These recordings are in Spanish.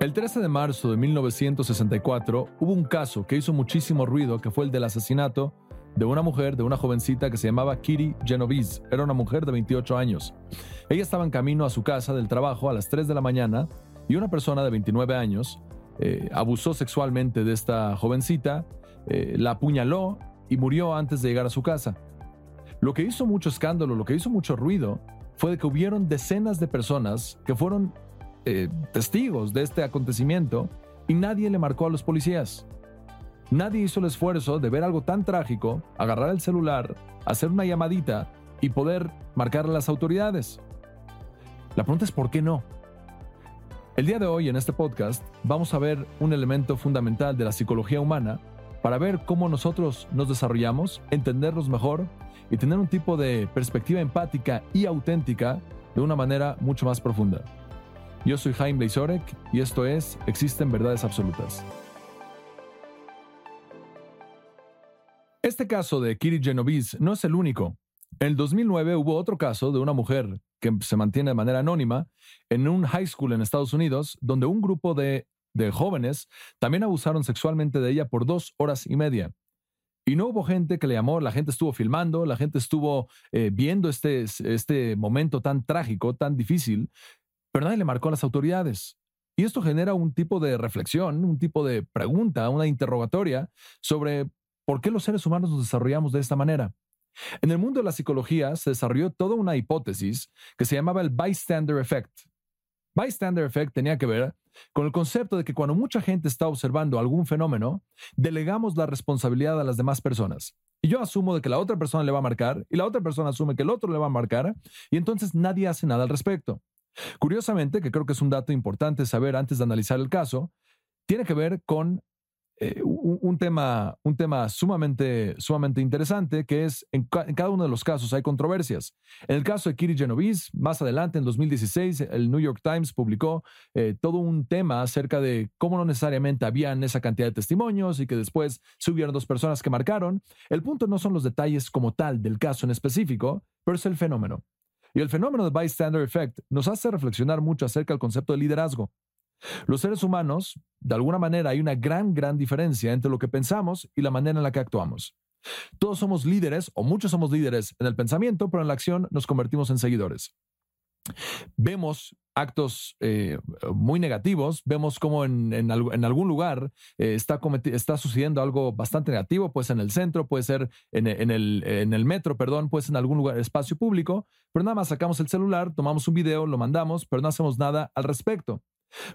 El 13 de marzo de 1964 hubo un caso que hizo muchísimo ruido, que fue el del asesinato de una mujer, de una jovencita que se llamaba Kitty Genovese. Era una mujer de 28 años. Ella estaba en camino a su casa del trabajo a las 3 de la mañana y una persona de 29 años eh, abusó sexualmente de esta jovencita, eh, la apuñaló y murió antes de llegar a su casa. Lo que hizo mucho escándalo, lo que hizo mucho ruido, fue que hubieron decenas de personas que fueron eh, testigos de este acontecimiento y nadie le marcó a los policías. Nadie hizo el esfuerzo de ver algo tan trágico, agarrar el celular, hacer una llamadita y poder marcar a las autoridades. La pregunta es ¿por qué no? El día de hoy en este podcast vamos a ver un elemento fundamental de la psicología humana para ver cómo nosotros nos desarrollamos, entendernos mejor y tener un tipo de perspectiva empática y auténtica de una manera mucho más profunda. Yo soy Jaime Leisorek y esto es Existen Verdades Absolutas. Este caso de Kiri Genovese no es el único. En el 2009 hubo otro caso de una mujer que se mantiene de manera anónima en un high school en Estados Unidos, donde un grupo de, jóvenes también abusaron sexualmente de ella por dos horas y media. Y no hubo gente que le llamó, la gente estuvo filmando, la gente estuvo eh, viendo este, este momento tan trágico, tan difícil, pero nadie le marcó a las autoridades. Y esto genera un tipo de reflexión, un tipo de pregunta, una interrogatoria sobre por qué los seres humanos nos desarrollamos de esta manera. En el mundo de la psicología se desarrolló toda una hipótesis que se llamaba el bystander effect. Bystander effect tenía que ver con el concepto de que cuando mucha gente está observando algún fenómeno, delegamos la responsabilidad a las demás personas. Y yo asumo de que la otra persona le va a marcar y la otra persona asume que el otro le va a marcar y entonces nadie hace nada al respecto. Curiosamente, que creo que es un dato importante saber antes de analizar el caso, tiene que ver con eh, un, tema, un tema sumamente, sumamente interesante, que es en, cada uno de los casos hay controversias. En el caso de Kiri Genovese, más adelante, en 2016, el New York Times publicó eh, todo un tema acerca de cómo no necesariamente habían esa cantidad de testimonios y que después se hubieron dos personas que marcaron. El punto no son los detalles como tal del caso en específico, pero es el fenómeno. Y el fenómeno de bystander effect nos hace reflexionar mucho acerca del concepto de liderazgo. Los seres humanos, de alguna manera, hay una gran, gran diferencia entre lo que pensamos y la manera en la que actuamos. Todos somos líderes, o muchos somos líderes en el pensamiento, pero en la acción nos convertimos en seguidores. Vemos actos eh, muy negativos, vemos como en, algún lugar eh, está, está, sucediendo algo bastante negativo, puede ser en el centro, puede ser en, el, en el metro, perdón, puede ser en algún lugar, espacio público, pero nada más sacamos el celular, tomamos un video, lo mandamos, pero no hacemos nada al respecto.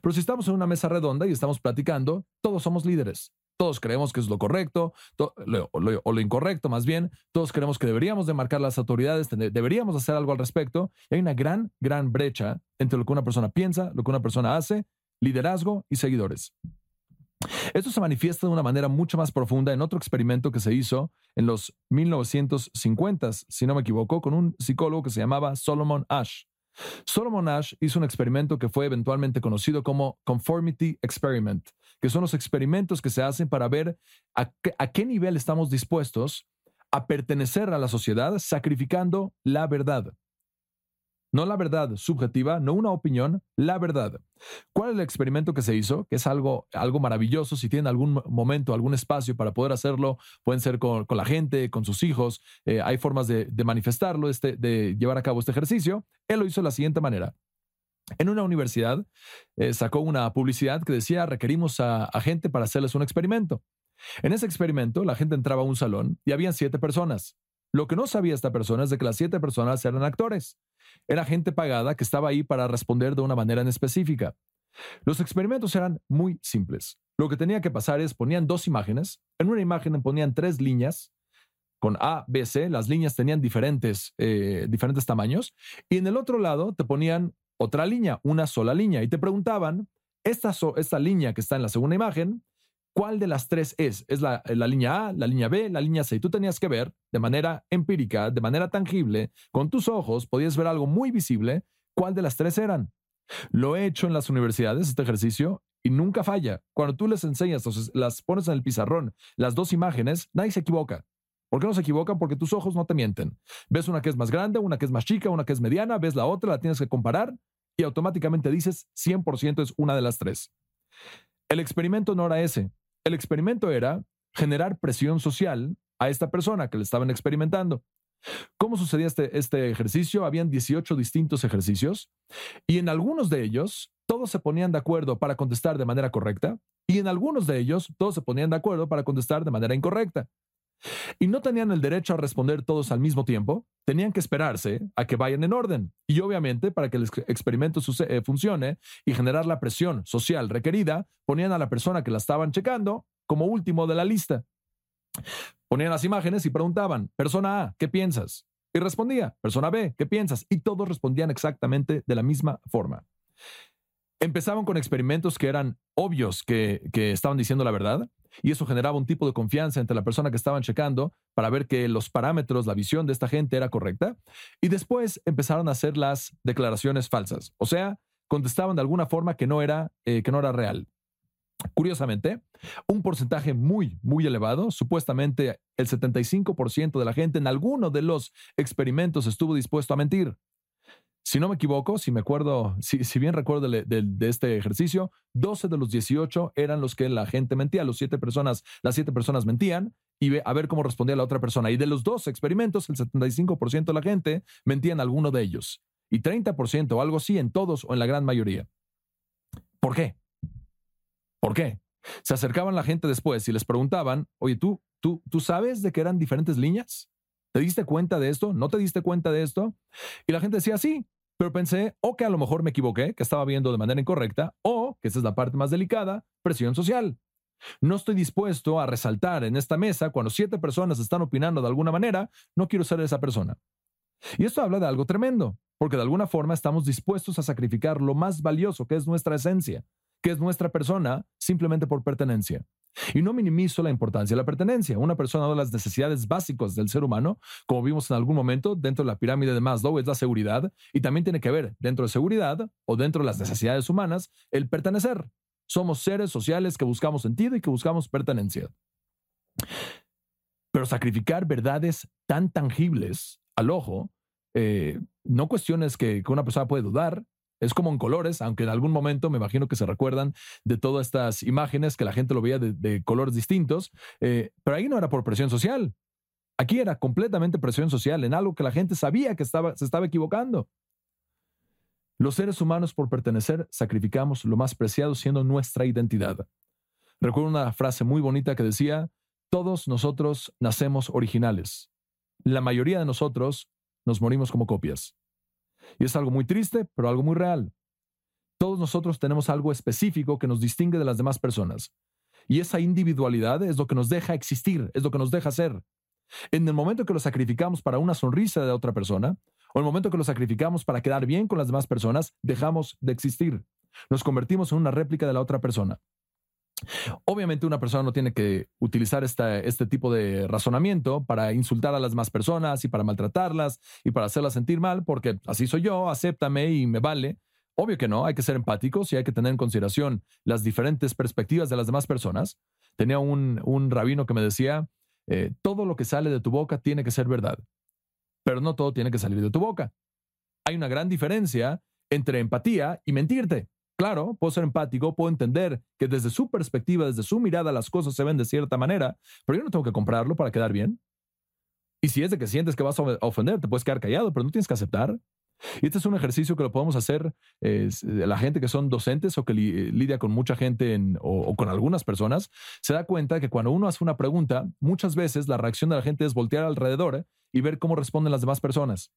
Pero si estamos en una mesa redonda y estamos platicando, todos somos líderes. Todos creemos que es lo correcto o, lo, incorrecto, más bien. Todos creemos que deberíamos de marcar las autoridades, deberíamos hacer algo al respecto. hay una gran, gran brecha entre lo que una persona piensa, lo que una persona hace, liderazgo y seguidores. Esto se manifiesta de una manera mucho más profunda en otro experimento que se hizo en los 1950s, si no me equivoco, con un psicólogo que se llamaba Solomon Ash. Solomon Ash hizo un experimento que fue eventualmente conocido como Conformity Experiment, que son los experimentos que se hacen para ver a, qué nivel estamos dispuestos a pertenecer a la sociedad sacrificando la verdad. No la verdad subjetiva, no una opinión, la verdad. ¿Cuál es el experimento que se hizo? Que es algo, algo maravilloso. Si tienen algún momento, algún espacio para poder hacerlo, pueden ser con, la gente, con sus hijos. Eh, hay formas de, manifestarlo, este, de llevar a cabo este ejercicio. Él lo hizo de la siguiente manera. En una universidad eh, sacó una publicidad que decía requerimos a, gente para hacerles un experimento. En ese experimento, la gente entraba a un salón y habían siete personas. Lo que no sabía esta persona es de que las siete personas eran actores. Era gente pagada que estaba ahí para responder de una manera en específica. Los experimentos eran muy simples. Lo que tenía que pasar es ponían dos imágenes. En una imagen ponían tres líneas con A, B, C. Las líneas tenían diferentes, eh, diferentes tamaños. Y en el otro lado te ponían otra línea, una sola línea. Y te preguntaban, esta, esta línea que está en la segunda imagen, cuál de las tres es. ¿Es la, línea A, la línea B, la línea C? Y tú tenías que ver de manera empírica, de manera tangible, con tus ojos, podías ver algo muy visible, cuál de las tres eran. Lo he hecho en las universidades, este ejercicio, y nunca falla. Cuando tú les enseñas, las pones en el pizarrón, las dos imágenes, nadie se equivoca. ¿Por qué no se equivocan? Porque tus ojos no te mienten. Ves una que es más grande, una que es más chica, una que es mediana, ves la otra, la tienes que comparar y automáticamente dices 100% es una de las tres. El experimento no era ese. El experimento era generar presión social a esta persona que le estaban experimentando. ¿Cómo sucedía este, este ejercicio? Habían 18 distintos ejercicios y en algunos de ellos todos se ponían de acuerdo para contestar de manera correcta y en algunos de ellos todos se ponían de acuerdo para contestar de manera incorrecta. Y no tenían el derecho a responder todos al mismo tiempo, tenían que esperarse a que vayan en orden. Y obviamente, para que el experimento eh, funcione y generar la presión social requerida, ponían a la persona que la estaban checando como último de la lista. Ponían las imágenes y preguntaban, persona A, ¿qué piensas? Y respondía, persona B, ¿qué piensas? Y todos respondían exactamente de la misma forma. Empezaban con experimentos que eran obvios que, que estaban diciendo la verdad, y eso generaba un tipo de confianza entre la persona que estaban checando para ver que los parámetros, la visión de esta gente era correcta. Y después empezaron a hacer las declaraciones falsas. O sea, contestaban de alguna forma que no era, eh, que no era real. Curiosamente, un porcentaje muy, muy elevado, supuestamente el 75% de la gente en alguno de los experimentos estuvo dispuesto a mentir. Si no me equivoco, si me acuerdo, si, bien recuerdo de, este ejercicio, 12 de los 18 eran los que la gente mentía, los siete personas, las siete personas mentían y a ver cómo respondía la otra persona. Y de los dos experimentos, el 75% de la gente mentía en alguno de ellos y 30% o algo así en todos o en la gran mayoría. ¿Por qué? ¿Por qué? Se acercaban la gente después y les preguntaban, oye, ¿tú, tú, ¿tú sabes de que eran diferentes líneas? ¿Te diste cuenta de esto? ¿No te diste cuenta de esto? Y la gente decía, sí, pero pensé o que a lo mejor me equivoqué, que estaba viendo de manera incorrecta, o, que esa es la parte más delicada, presión social. No estoy dispuesto a resaltar en esta mesa cuando siete personas están opinando de alguna manera, no quiero ser esa persona. Y esto habla de algo tremendo, porque de alguna forma estamos dispuestos a sacrificar lo más valioso que es nuestra esencia, que es nuestra persona, simplemente por pertenencia. Y no minimizo la importancia de la pertenencia. Una persona de las necesidades básicas del ser humano, como vimos en algún momento dentro de la pirámide de Maslow, es la seguridad y también tiene que ver dentro de seguridad o dentro de las necesidades humanas el pertenecer. Somos seres sociales que buscamos sentido y que buscamos pertenencia. Pero sacrificar verdades tan tangibles al ojo, eh, no cuestiones que una persona puede dudar, es como en colores, aunque en algún momento me imagino que se recuerdan de todas estas imágenes que la gente lo veía de, colores distintos, eh, pero ahí no era por presión social. Aquí era completamente presión social en algo que la gente sabía que estaba, se estaba equivocando. Los seres humanos por pertenecer sacrificamos lo más preciado siendo nuestra identidad. Recuerdo una frase muy bonita que decía, todos nosotros nacemos originales. La mayoría de nosotros nos morimos como copias. Y es algo muy triste, pero algo muy real. Todos nosotros tenemos algo específico que nos distingue de las demás personas. Y esa individualidad es lo que nos deja existir, es lo que nos deja ser. En el momento que lo sacrificamos para una sonrisa de otra persona, o en el momento que lo sacrificamos para quedar bien con las demás personas, dejamos de existir. Nos convertimos en una réplica de la otra persona. Obviamente una persona no tiene que utilizar este tipo de razonamiento para insultar a las demás personas y para maltratarlas y para hacerlas sentir mal, porque así soy yo, acéptame y me vale. Obvio que no, hay que ser empáticos y hay que tener en consideración las diferentes perspectivas de las demás personas. Tenía un, rabino que me decía, eh, todo lo que sale de tu boca tiene que ser verdad, pero no todo tiene que salir de tu boca. Hay una gran diferencia entre empatía y mentirte. Claro, puedo ser empático, puedo entender que desde su perspectiva, desde su mirada, las cosas se ven de cierta manera, pero yo no tengo que comprarlo para quedar bien. Y si es de que sientes que vas a ofender, te puedes quedar callado, pero no tienes que aceptar. Y este es un ejercicio que lo podemos hacer eh, la gente que son docentes o que lidia con mucha gente o, con algunas personas, se da cuenta que cuando uno hace una pregunta, muchas veces la reacción de la gente es voltear alrededor y ver cómo responden las demás personas.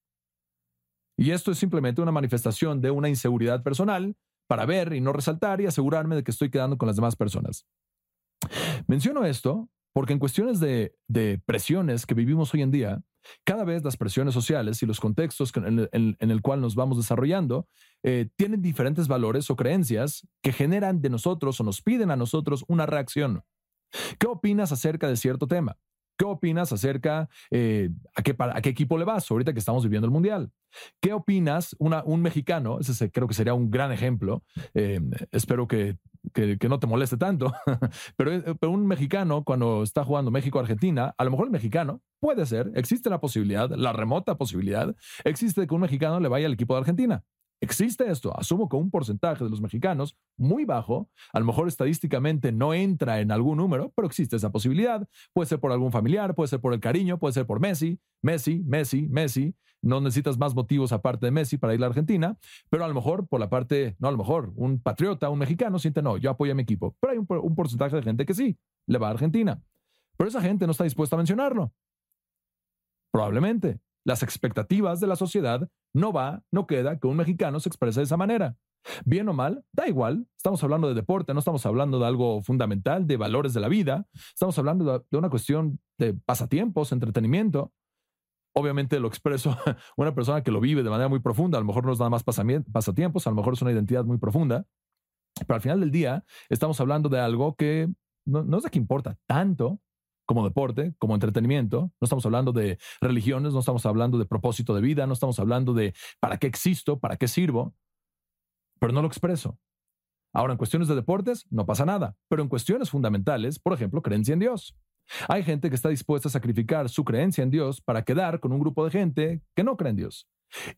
Y esto es simplemente una manifestación de una inseguridad personal para ver y no resaltar y asegurarme de que estoy quedando con las demás personas. Menciono esto porque en cuestiones de, presiones que vivimos hoy en día, cada vez las presiones sociales y los contextos en el, cual nos vamos desarrollando eh, tienen diferentes valores o creencias que generan de nosotros o nos piden a nosotros una reacción. ¿Qué opinas acerca de cierto tema? ¿Qué opinas acerca eh, a, qué, equipo le vas ahorita que estamos viviendo el Mundial? ¿Qué opinas un mexicano? Ese creo que sería un gran ejemplo. Eh, espero que, que, no te moleste tanto. pero, eh, pero, un mexicano cuando está jugando México-Argentina, a lo mejor el mexicano puede ser, existe la posibilidad, la remota posibilidad, existe que un mexicano le vaya al equipo de Argentina. Existe esto. Asumo que un porcentaje de los mexicanos, muy bajo, a lo mejor estadísticamente no entra en algún número, pero existe esa posibilidad. Puede ser por algún familiar, puede ser por el cariño, puede ser por Messi, Messi, Messi, Messi. No necesitas más motivos aparte de Messi para ir a Argentina, pero a lo mejor por la parte, no a lo mejor, un patriota, un mexicano siente, no, yo apoyo a mi equipo. Pero hay un porcentaje de gente que sí, le va a Argentina. Pero esa gente no está dispuesta a mencionarlo. Probablemente las expectativas de la sociedad, no va, no queda que un mexicano se exprese de esa manera. Bien o mal, da igual. Estamos hablando de deporte, no estamos hablando de algo fundamental, de valores de la vida. Estamos hablando de una cuestión de pasatiempos, entretenimiento. Obviamente lo expreso una persona que lo vive de manera muy profunda. A lo mejor no es nada más pasatiempos, a lo mejor es una identidad muy profunda. Pero al final del día, estamos hablando de algo que no, no es de que importa tanto, como deporte, como entretenimiento. No estamos hablando de religiones, no estamos hablando de propósito de vida, no estamos hablando de para qué existo, para qué sirvo, pero no lo expreso. Ahora, en cuestiones de deportes, no pasa nada, pero en cuestiones fundamentales, por ejemplo, creencia en Dios. Hay gente que está dispuesta a sacrificar su creencia en Dios para quedar con un grupo de gente que no cree en Dios.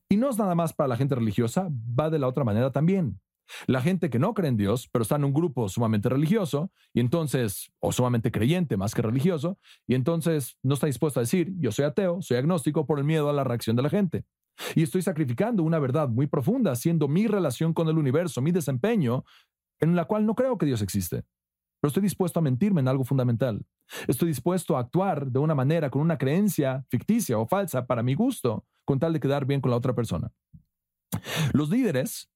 Y no es nada más para la gente religiosa, va de la otra manera también. La gente que no cree en Dios, pero está en un grupo sumamente religioso, y entonces, o sumamente creyente más que religioso, y entonces no está dispuesto a decir, yo soy ateo, soy agnóstico por el miedo a la reacción de la gente. Y estoy sacrificando una verdad muy profunda, siendo mi relación con el universo, mi desempeño, en la cual no creo que Dios existe. Pero estoy dispuesto a mentirme en algo fundamental. Estoy dispuesto a actuar de una manera con una creencia ficticia o falsa para mi gusto, con tal de quedar bien con la otra persona. Los líderes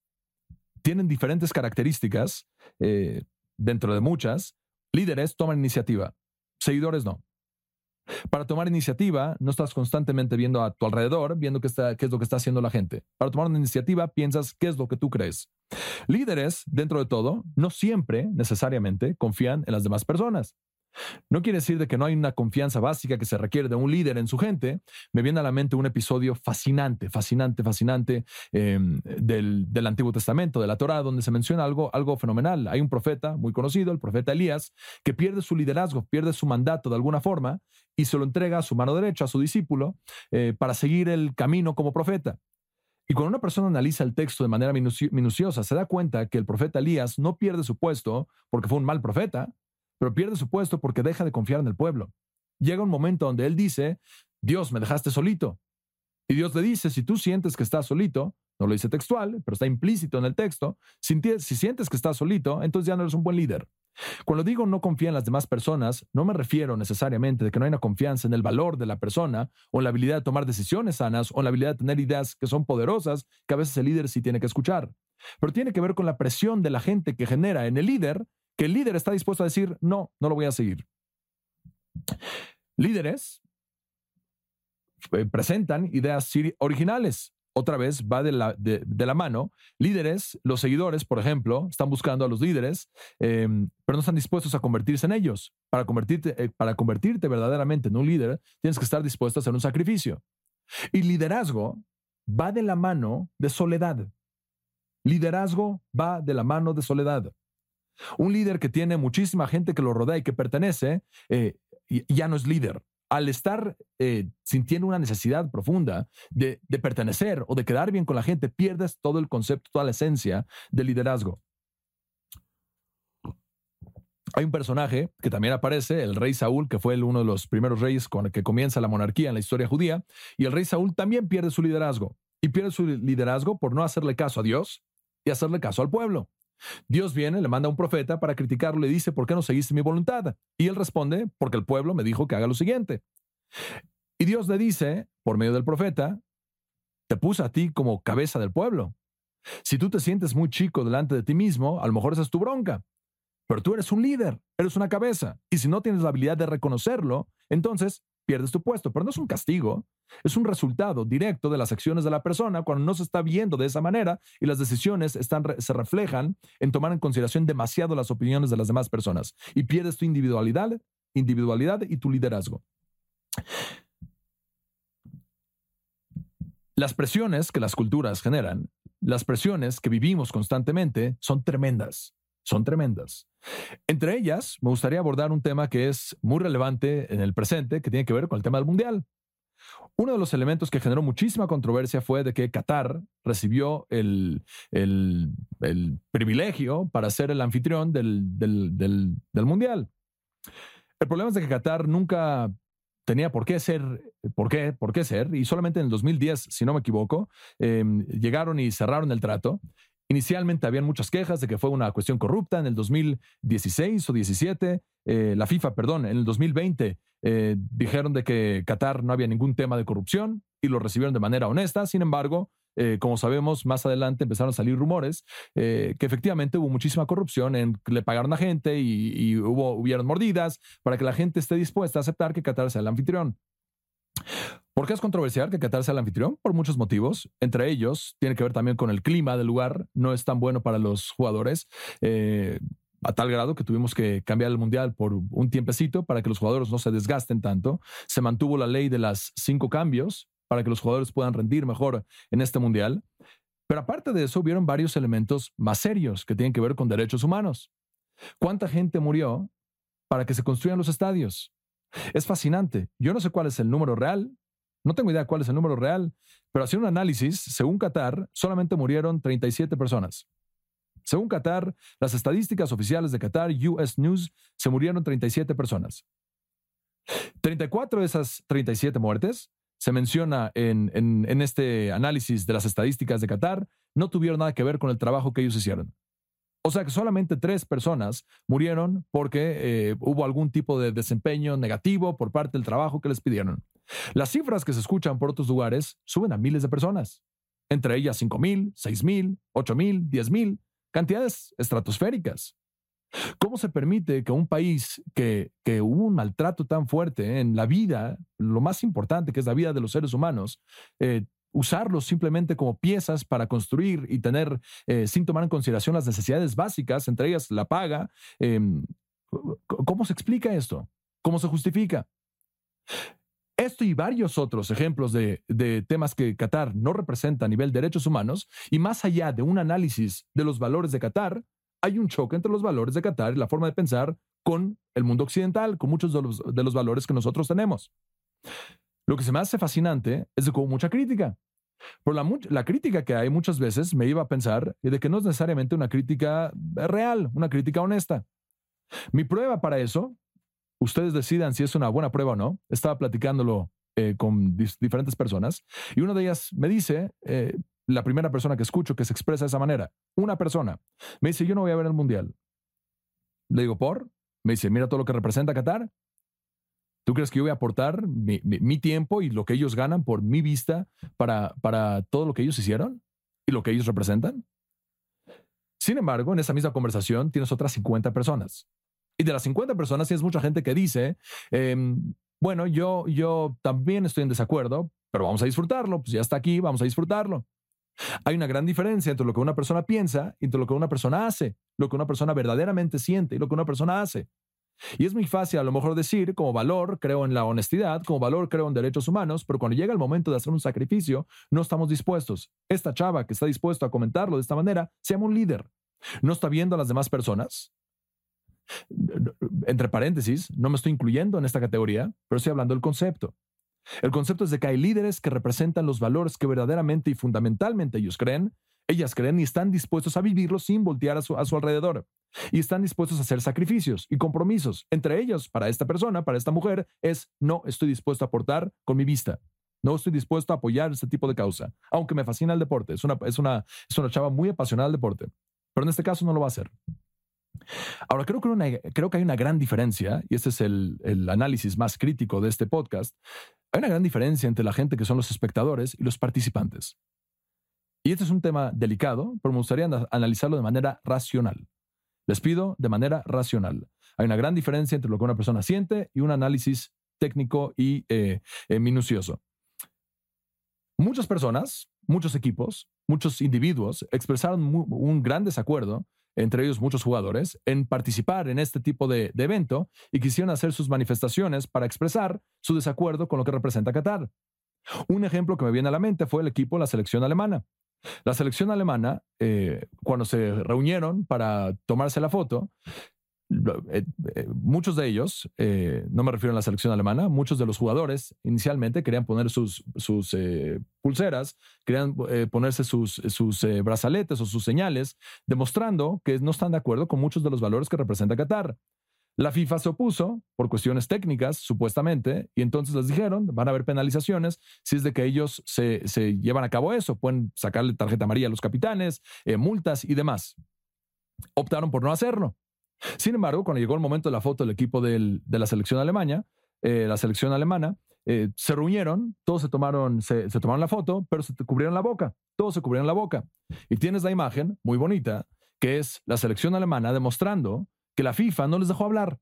tienen diferentes características, eh, dentro de muchas. Líderes toman iniciativa, seguidores no. Para tomar iniciativa, no estás constantemente viendo a tu alrededor, viendo qué, es lo que está haciendo la gente. Para tomar una iniciativa, piensas qué es lo que tú crees. Líderes, dentro de todo, no siempre necesariamente confían en las demás personas. No quiere decir de que no hay una confianza básica que se requiere de un líder en su gente. Me viene a la mente un episodio fascinante, fascinante, fascinante em, del, Antiguo Testamento, de la Torah, donde se menciona algo, algo fenomenal. Hay un profeta muy conocido, el profeta Elías, que pierde su liderazgo, pierde su mandato de alguna forma y se lo entrega a su mano derecha, a su discípulo, eh, para seguir el camino como profeta. Y cuando una persona analiza el texto de manera minuciosa, se da cuenta que el profeta Elías no pierde su puesto porque fue un mal profeta, pero pierde su puesto porque deja de confiar en el pueblo. Llega un momento donde él dice, Dios, me dejaste solito. Y Dios le dice, si tú sientes que estás solito, no lo dice textual, pero está implícito en el texto, si, si sientes que estás solito, entonces ya no eres un buen líder. Cuando digo no confía en las demás personas, no me refiero necesariamente de que no hay una confianza en el valor de la persona o en la habilidad de tomar decisiones sanas o en la habilidad de tener ideas que son poderosas que a veces el líder sí tiene que escuchar. Pero tiene que ver con la presión de la gente que genera en el líder que el líder está dispuesto a decir, no, no lo voy a seguir. Líderes eh, presentan ideas originales. Otra vez va de la, de, la, mano. Líderes, los seguidores, por ejemplo, están buscando a los líderes, em, pero no están dispuestos a convertirse en ellos. Para convertirte, eh, para convertirte verdaderamente en un líder, tienes que estar dispuesto a hacer un sacrificio. Y liderazgo va de la mano de soledad. Liderazgo va de la mano de soledad. Un líder que tiene muchísima gente que lo rodea y que pertenece, eh, ya no es líder. Al estar eh, sintiendo una necesidad profunda de, de pertenecer o de quedar bien con la gente, pierdes todo el concepto, toda la esencia del liderazgo. Hay un personaje que también aparece, el rey Saúl, que fue uno de los primeros reyes con el que comienza la monarquía en la historia judía, y el rey Saúl también pierde su liderazgo. Y pierde su liderazgo por no hacerle caso a Dios y hacerle caso al pueblo. Dios viene, le manda a un profeta para criticarlo, le dice, ¿por qué no seguiste mi voluntad? Y él responde, porque el pueblo me dijo que haga lo siguiente. Y Dios le dice, por medio del profeta, te puse a ti como cabeza del pueblo. Si tú te sientes muy chico delante de ti mismo, a lo mejor esa es tu bronca. Pero tú eres un líder, eres una cabeza. Y si no tienes la habilidad de reconocerlo, entonces pierdes tu puesto. Pero no es un castigo, es un resultado directo de las acciones de la persona cuando no se está viendo de esa manera y las decisiones se reflejan en tomar en consideración demasiado las opiniones de las demás personas y pierdes tu individualidad, individualidad y tu liderazgo. Las presiones que las culturas generan, las presiones que vivimos constantemente son tremendas, son tremendas. Entre ellas, me gustaría abordar un tema que es muy relevante en el presente, que tiene que ver con el tema del mundial. Uno de los elementos que generó muchísima controversia fue de que Qatar recibió el, privilegio para ser el anfitrión del, del, Mundial. El problema es de que Qatar nunca tenía por qué ser, por qué, por qué ser, y solamente en el 2010, si no me equivoco, em, llegaron y cerraron el trato. Inicialmente habían muchas quejas de que fue una cuestión corrupta. En el 2016 o 17, eh, la FIFA, perdón, en el 2020 eh, dijeron de que Qatar no había ningún tema de corrupción y lo recibieron de manera honesta. Sin embargo, eh, como sabemos, más adelante empezaron a salir rumores que efectivamente hubo muchísima corrupción, en, le pagaron a gente y, y, hubo, hubieron mordidas para que la gente esté dispuesta a aceptar que Qatar sea el anfitrión. ¿Por qué es controversial que Qatar sea el anfitrión? Por muchos motivos. Entre ellos, tiene que ver también con el clima del lugar. No es tan bueno para los jugadores. Eh, a tal grado que tuvimos que cambiar el mundial por un tiempecito para que los jugadores no se desgasten tanto. Se mantuvo la ley de las cinco cambios para que los jugadores puedan rendir mejor en este mundial. Pero aparte de eso, hubieron varios elementos más serios que tienen que ver con derechos humanos. ¿Cuánta gente murió para que se construyan los estadios? Es fascinante. Yo no sé cuál es el número real, no tengo idea cuál es el número real, pero haciendo un análisis, según Qatar, solamente murieron 37 personas. Según Qatar, las estadísticas oficiales de Qatar, US News, se murieron 37 personas. 34 de esas 37 muertes, se menciona en, en, este análisis de las estadísticas de Qatar, no tuvieron nada que ver con el trabajo que ellos hicieron. O sea que solamente tres personas murieron porque eh, hubo algún tipo de desempeño negativo por parte del trabajo que les pidieron. Las cifras que se escuchan por otros lugares suben a miles de personas, entre ellas 5.000, 6.000, 8.000, 10.000, cantidades estratosféricas. ¿Cómo se permite que un país que, que, hubo un maltrato tan fuerte en la vida, lo más importante que es la vida de los seres humanos, eh, usarlos simplemente como piezas para construir y tener, eh, sin tomar en consideración las necesidades básicas, entre ellas la paga? Em, ¿Cómo se explica esto? ¿Cómo se justifica? Esto y varios otros ejemplos de, temas que Qatar no representa a nivel de derechos humanos, y más allá de un análisis de los valores de Qatar, hay un choque entre los valores de Qatar y la forma de pensar con el mundo occidental, con muchos de los, de los valores que nosotros tenemos. Lo que se me hace fascinante es de hubo mucha crítica. La, la, crítica que hay muchas veces me iba a pensar de que no es necesariamente una crítica real, una crítica honesta. Mi prueba para eso ustedes decidan si es una buena prueba o no. Estaba platicándolo eh, con diferentes personas y una de ellas me dice, eh, la primera persona que escucho que se expresa de esa manera, una persona, me dice, yo no voy a ver el Mundial. Le digo, ¿por? Me dice, mira todo lo que representa Qatar. ¿Tú crees que yo voy a aportar mi, tiempo y lo que ellos ganan por mi vista para, para todo lo que ellos hicieron y lo que ellos representan? Sin embargo, en esa misma conversación tienes otras 50 personas y de las 50 personas, sí es mucha gente que dice, em, bueno, yo, yo también estoy en desacuerdo, pero vamos a disfrutarlo, pues ya está aquí, vamos a disfrutarlo. Hay una gran diferencia entre lo que una persona piensa y entre lo que una persona hace, lo que una persona verdaderamente siente y lo que una persona hace. Y es muy fácil a lo mejor decir, como valor, creo en la honestidad, como valor, creo en derechos humanos, pero cuando llega el momento de hacer un sacrificio, no estamos dispuestos. Esta chava que está dispuesto a comentarlo de esta manera, se llama un líder. No está viendo a las demás personas, entre paréntesis, no me estoy incluyendo en esta categoría, pero estoy hablando del concepto. El concepto es de que hay líderes que representan los valores que verdaderamente y fundamentalmente ellos creen, ellas creen y están dispuestos a vivirlos sin voltear a su, alrededor. Y están dispuestos a hacer sacrificios y compromisos. Entre ellos, para esta persona, para esta mujer, es no estoy dispuesto a aportar con mi vista. No estoy dispuesto a apoyar este tipo de causa, aunque me fascina el deporte. Es una, es una, es una chava muy apasionada al deporte. Pero en este caso no lo va a hacer. Ahora, creo que, creo que hay una gran diferencia, y este es el análisis más crítico de este podcast, hay una gran diferencia entre la gente que son los espectadores y los participantes. Y este es un tema delicado, pero me gustaría analizarlo de manera racional. Les pido de manera racional. Hay una gran diferencia entre lo que una persona siente y un análisis técnico y eh, eh, minucioso. Muchas personas, muchos equipos, muchos individuos expresaron un gran desacuerdo entre ellos muchos jugadores, en participar en este tipo de, evento y quisieron hacer sus manifestaciones para expresar su desacuerdo con lo que representa Qatar. Un ejemplo que me viene a la mente fue el equipo de la selección alemana. La selección alemana, eh, cuando se reunieron para tomarse la foto, eh, eh, muchos de ellos, no me refiero a la selección alemana, muchos de los jugadores inicialmente querían poner sus, sus pulseras, querían ponerse sus, sus brazaletes o sus señales, demostrando que no están de acuerdo con muchos de los valores que representa Qatar. La FIFA se opuso por cuestiones técnicas, supuestamente, y entonces les dijeron, van a haber penalizaciones si es de que ellos se, se llevan a cabo eso, pueden sacarle tarjeta amarilla a los capitanes, multas y demás. Optaron por no hacerlo. Sin embargo, cuando llegó el momento de la foto del equipo de la selección alemana, eh, la selección alemana, eh, se reunieron, todos se tomaron, se, tomaron la foto, pero se cubrieron la boca, todos se cubrieron la boca. Y tienes la imagen muy bonita, que es la selección alemana demostrando que la FIFA no les dejó hablar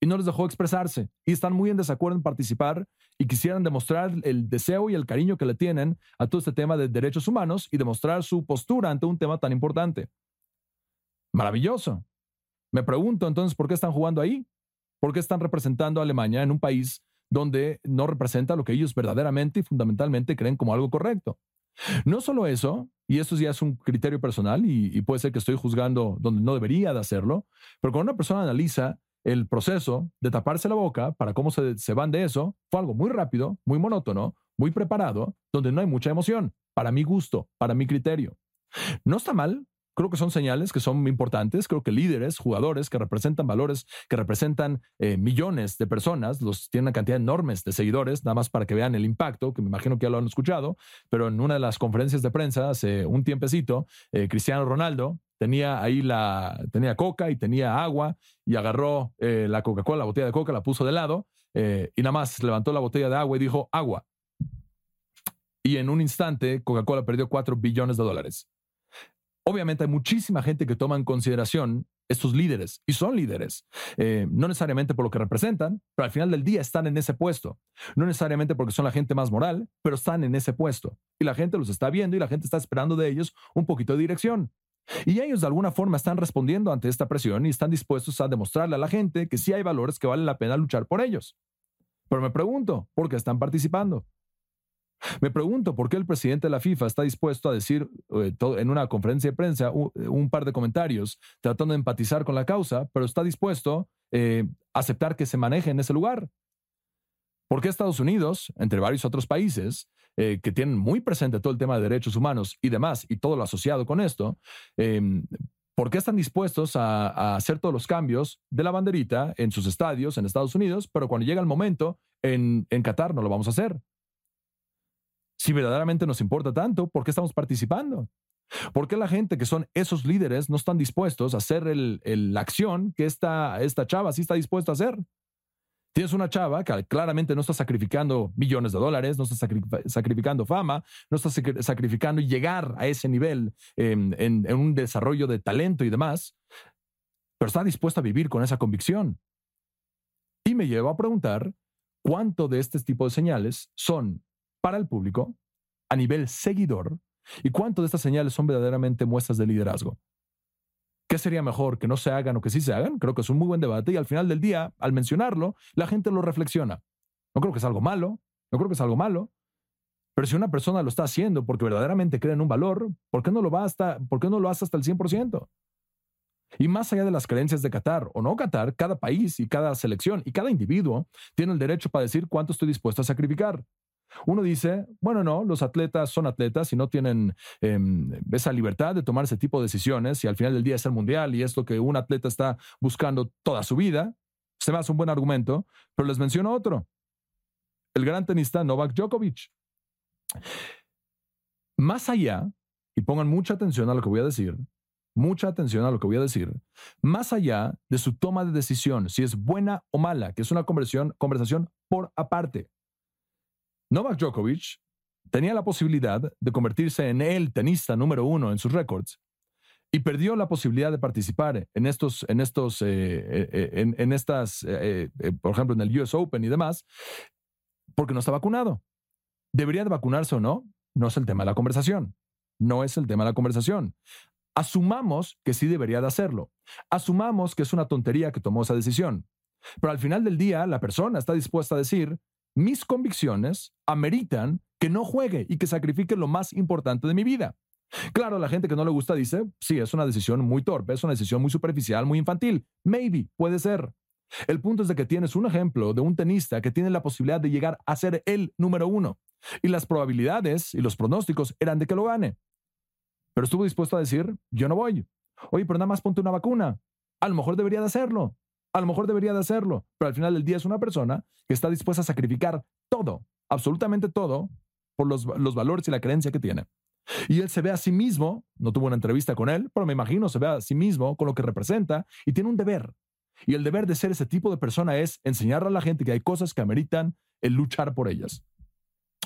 y no les dejó expresarse y están muy en desacuerdo en participar y quisieran demostrar el deseo y el cariño que le tienen a todo este tema de derechos humanos y demostrar su postura ante un tema tan importante. Maravilloso. Me pregunto entonces por qué están jugando ahí, por qué están representando a Alemania en un país donde no representa lo que ellos verdaderamente y fundamentalmente creen como algo correcto. No solo eso, y esto ya es un criterio personal y, puede ser que estoy juzgando donde no debería de hacerlo, pero cuando una persona analiza el proceso de taparse la boca para cómo se, se van de eso, fue algo muy rápido, muy monótono, muy preparado, donde no hay mucha emoción, para mi gusto, para mi criterio. No está mal Creo que son señales que son importantes. Creo que líderes, jugadores que representan valores, que representan eh, millones de personas, los tienen una cantidad enormes de seguidores, nada más para que vean el impacto, que me imagino que ya lo han escuchado. Pero en una de las conferencias de prensa hace un tiempecito, eh, Cristiano Ronaldo tenía ahí la, tenía coca y tenía agua y agarró eh, la Coca-Cola, la botella de coca, la puso de lado y nada más levantó la botella de agua y dijo agua. Y en un instante Coca-Cola perdió 4 billones de dólares. Obviamente hay muchísima gente que toma en consideración estos líderes, y son líderes, eh, no necesariamente por lo que representan, pero al final del día están en ese puesto. No necesariamente porque son la gente más moral, pero están en ese puesto. Y la gente los está viendo y la gente está esperando de ellos un poquito de dirección. Y ellos de alguna forma están respondiendo ante esta presión y están dispuestos a demostrarle a la gente que sí hay valores que vale la pena luchar por ellos. Pero me pregunto, ¿por qué están participando? Me pregunto por qué el presidente de la FIFA está dispuesto a decir eh, en una conferencia de prensa un, par de comentarios tratando de empatizar con la causa, pero está dispuesto eh, a aceptar que se maneje en ese lugar. ¿Por qué Estados Unidos, entre varios otros países, eh, que tienen muy presente todo el tema de derechos humanos y demás, y todo lo asociado con esto, em, ¿por qué están dispuestos a, hacer todos los cambios de la banderita en sus estadios en Estados Unidos, pero cuando llega el momento en, en Qatar no lo vamos a hacer? Si verdaderamente nos importa tanto, ¿por qué estamos participando? ¿Por qué la gente que son esos líderes no están dispuestos a hacer la acción que esta, esta chava sí está dispuesta a hacer? Tienes una chava que claramente no está sacrificando millones de dólares, no está sacrificando fama, no está sacrificando llegar a ese nivel en, en un desarrollo de talento y demás, pero está dispuesta a vivir con esa convicción. Y me lleva a preguntar cuánto de este tipo de señales son para el público a nivel seguidor y cuánto de estas señales son verdaderamente muestras de liderazgo. ¿Qué sería mejor que no se hagan o que sí se hagan? Creo que es un muy buen debate y al final del día, al mencionarlo, la gente lo reflexiona. No creo que es algo malo, no creo que es algo malo, pero si una persona lo está haciendo porque verdaderamente cree en un valor, ¿por qué no lo, va hasta, ¿por qué no lo hace hasta el 100%? Y más allá de las creencias de Qatar o no Qatar, cada país y cada selección y cada individuo tiene el derecho para decir cuánto estoy dispuesto a sacrificar. Uno dice, bueno, no, los atletas son atletas y no tienen em, esa libertad de tomar ese tipo de decisiones y al final del día es el mundial y es lo que un atleta está buscando toda su vida. Se me hace un buen argumento, pero les menciono otro. El gran tenista Novak Djokovic. Más allá, y pongan mucha atención a lo que voy a decir, mucha atención a lo que voy a decir, más allá de su toma de decisión, si es buena o mala, que es una conversación, conversación por aparte. Novak Djokovic tenía la posibilidad de convertirse en el tenista número uno en sus récords y perdió la posibilidad de participar en estos, en estos, eh, eh, eh, en, estas, por ejemplo, en el US Open y demás, porque no está vacunado. ¿Debería de vacunarse o no? No es el tema de la conversación. No es el tema de la conversación. Asumamos que sí debería de hacerlo. Asumamos que es una tontería que tomó esa decisión. Pero al final del día, la persona está dispuesta a decir, mis convicciones ameritan que no juegue y que sacrifique lo más importante de mi vida. Claro, la gente que no le gusta dice, sí, es una decisión muy torpe, es una decisión muy superficial, muy infantil. Maybe, puede ser. El punto es de que tienes un ejemplo de un tenista que tiene la posibilidad de llegar a ser el número uno. Y las probabilidades y los pronósticos eran de que lo gane. Pero estuvo dispuesto a decir, yo no voy. Oye, pero nada más ponte una vacuna. A lo mejor debería de hacerlo. A lo mejor debería de hacerlo. Pero al final del día es una persona que está dispuesta a sacrificar todo, absolutamente todo, por los, los valores y la creencia que tiene. Y él se ve a sí mismo, no tuvo una entrevista con él, pero me imagino se ve a sí mismo con lo que representa y tiene un deber. Y el deber de ser ese tipo de persona es enseñarle a la gente que hay cosas que ameritan el luchar por ellas.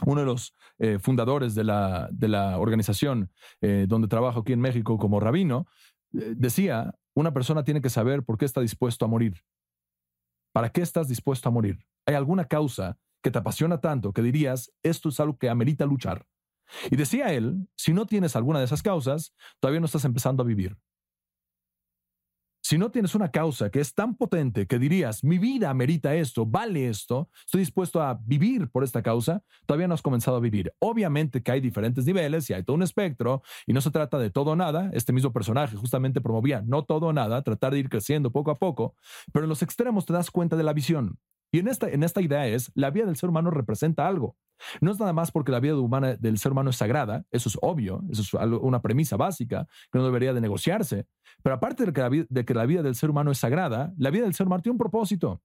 Uno de los eh, fundadores de la, de la organización eh, donde trabajo aquí en México como rabino eh, decía, una persona tiene que saber por qué está dispuesto a morir. ¿Para qué estás dispuesto a morir? ¿Hay alguna causa que te apasiona tanto que dirías, esto es algo que amerita luchar? Y decía él, si no tienes alguna de esas causas, todavía no estás empezando a vivir. Si no tienes una causa que es tan potente que dirías, mi vida merita esto, vale esto, estoy dispuesto a vivir por esta causa, todavía no has comenzado a vivir. Obviamente que hay diferentes niveles y hay todo un espectro y no se trata de todo o nada. Este mismo personaje justamente promovía no todo o nada, tratar de ir creciendo poco a poco, pero en los extremos te das cuenta de la visión. Y en esta, en esta idea es, la vida del ser humano representa algo. No es nada más porque la vida humana, del ser humano es sagrada, eso es obvio, eso es una premisa básica que no debería de negociarse. Pero aparte de que, la, de que la vida del ser humano es sagrada, la vida del ser humano tiene un propósito.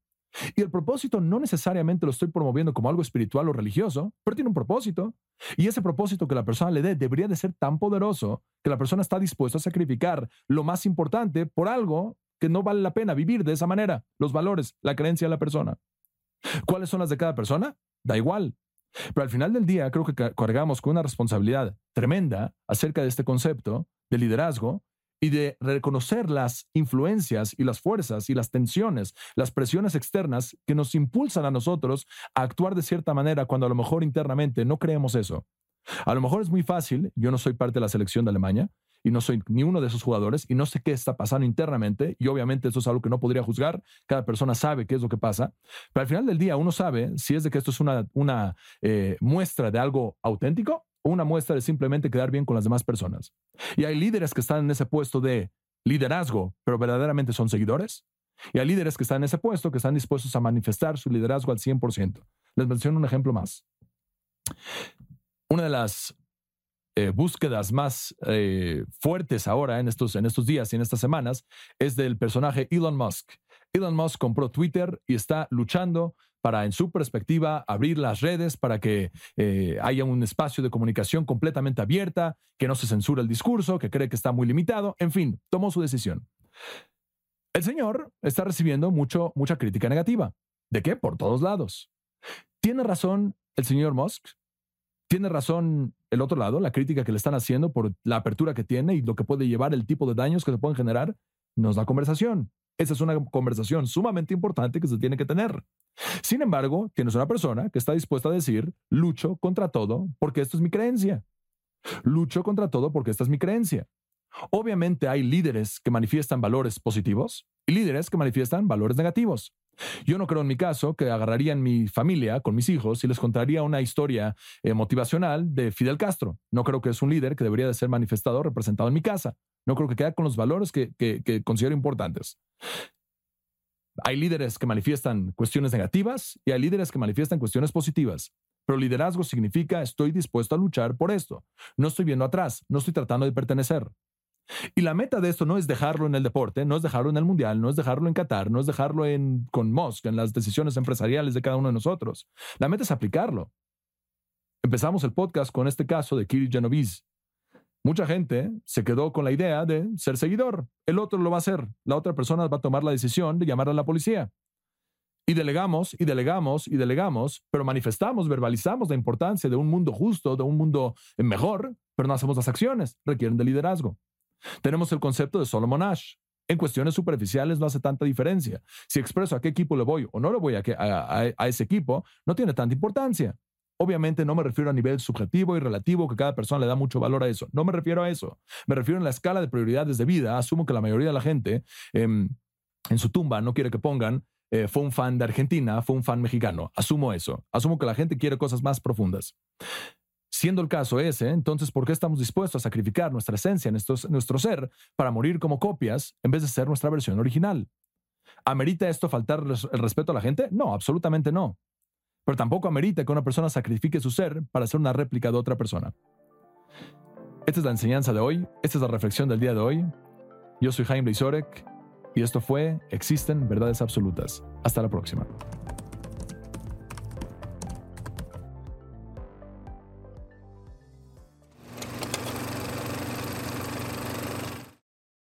Y el propósito no necesariamente lo estoy promoviendo como algo espiritual o religioso, pero tiene un propósito. Y ese propósito que la persona le dé debería de ser tan poderoso que la persona está dispuesta a sacrificar lo más importante por algo que no vale la pena vivir de esa manera, los valores, la creencia de la persona. ¿Cuáles son las de cada persona? Da igual. Pero al final del día creo que cargamos con una responsabilidad tremenda acerca de este concepto de liderazgo y de reconocer las influencias y las fuerzas y las tensiones, las presiones externas que nos impulsan a nosotros a actuar de cierta manera cuando a lo mejor internamente no creemos eso. A lo mejor es muy fácil, yo no soy parte de la selección de Alemania, y no soy ni uno de esos jugadores y no sé qué está pasando internamente y obviamente eso es algo que no podría juzgar, cada persona sabe qué es lo que pasa, pero al final del día uno sabe si es de que esto es una, una eh, muestra de algo auténtico o una muestra de simplemente quedar bien con las demás personas. Y hay líderes que están en ese puesto de liderazgo, pero verdaderamente son seguidores. Y hay líderes que están en ese puesto que están dispuestos a manifestar su liderazgo al 100%. Les menciono un ejemplo más. Una de las eh, búsquedas más eh, fuertes ahora en estos, en estos días y en estas semanas es del personaje Elon Musk. Elon Musk compró Twitter y está luchando para, en su perspectiva, abrir las redes para que eh, haya un espacio de comunicación completamente abierta, que no se censure el discurso, que cree que está muy limitado, en fin, tomó su decisión. El señor está recibiendo mucho, mucha crítica negativa. ¿De qué? Por todos lados. ¿Tiene razón el señor Musk? Tiene razón el otro lado, la crítica que le están haciendo por la apertura que tiene y lo que puede llevar, el tipo de daños que se pueden generar, nos da conversación. Esa es una conversación sumamente importante que se tiene que tener. Sin embargo, tienes una persona que está dispuesta a decir, lucho contra todo porque esto es mi creencia. Lucho contra todo porque esta es mi creencia. Obviamente hay líderes que manifiestan valores positivos y líderes que manifiestan valores negativos. Yo no creo en mi caso que agarraría en mi familia con mis hijos y les contaría una historia eh, motivacional de Fidel Castro. No creo que es un líder que debería de ser manifestado, representado en mi casa. No creo que quede con los valores que, que considero importantes. Hay líderes que manifiestan cuestiones negativas y hay líderes que manifiestan cuestiones positivas. Pero liderazgo significa estoy dispuesto a luchar por esto. No estoy viendo atrás, no estoy tratando de pertenecer. Y la meta de esto no es dejarlo en el deporte, no es dejarlo en el mundial, no es dejarlo en Qatar, no es dejarlo en, con Musk, en las decisiones empresariales de cada uno de nosotros. La meta es aplicarlo. Empezamos el podcast con este caso de Kirill Genovese. Mucha gente se quedó con la idea de ser seguidor. El otro lo va a hacer. La otra persona va a tomar la decisión de llamar a la policía. Y delegamos, y delegamos, y delegamos, pero manifestamos, verbalizamos la importancia de un mundo justo, de un mundo mejor, pero no hacemos las acciones. Requieren de liderazgo. Tenemos el concepto de Solomon Ash. En cuestiones superficiales no hace tanta diferencia. Si expreso a qué equipo le voy o no le voy a, ese equipo, no tiene tanta importancia. Obviamente no me refiero a nivel subjetivo y relativo que cada persona le da mucho valor a eso. No me refiero a eso. Me refiero en la escala de prioridades de vida. Asumo que la mayoría de la gente em, en su tumba no quiere que pongan eh, fue un fan de Argentina, fue un fan mexicano. Asumo eso. Asumo que la gente quiere cosas más profundas. Siendo el caso ese, entonces, ¿por qué estamos dispuestos a sacrificar nuestra esencia, nuestro, nuestro ser, para morir como copias en vez de ser nuestra versión original? ¿Amerita esto faltar el respeto a la gente? No, absolutamente no. Pero tampoco amerita que una persona sacrifique su ser para ser una réplica de otra persona. Esta es la enseñanza de hoy, esta es la reflexión del día de hoy. Yo soy Jaime Blizorek y esto fue Existen Verdades Absolutas. Hasta la próxima.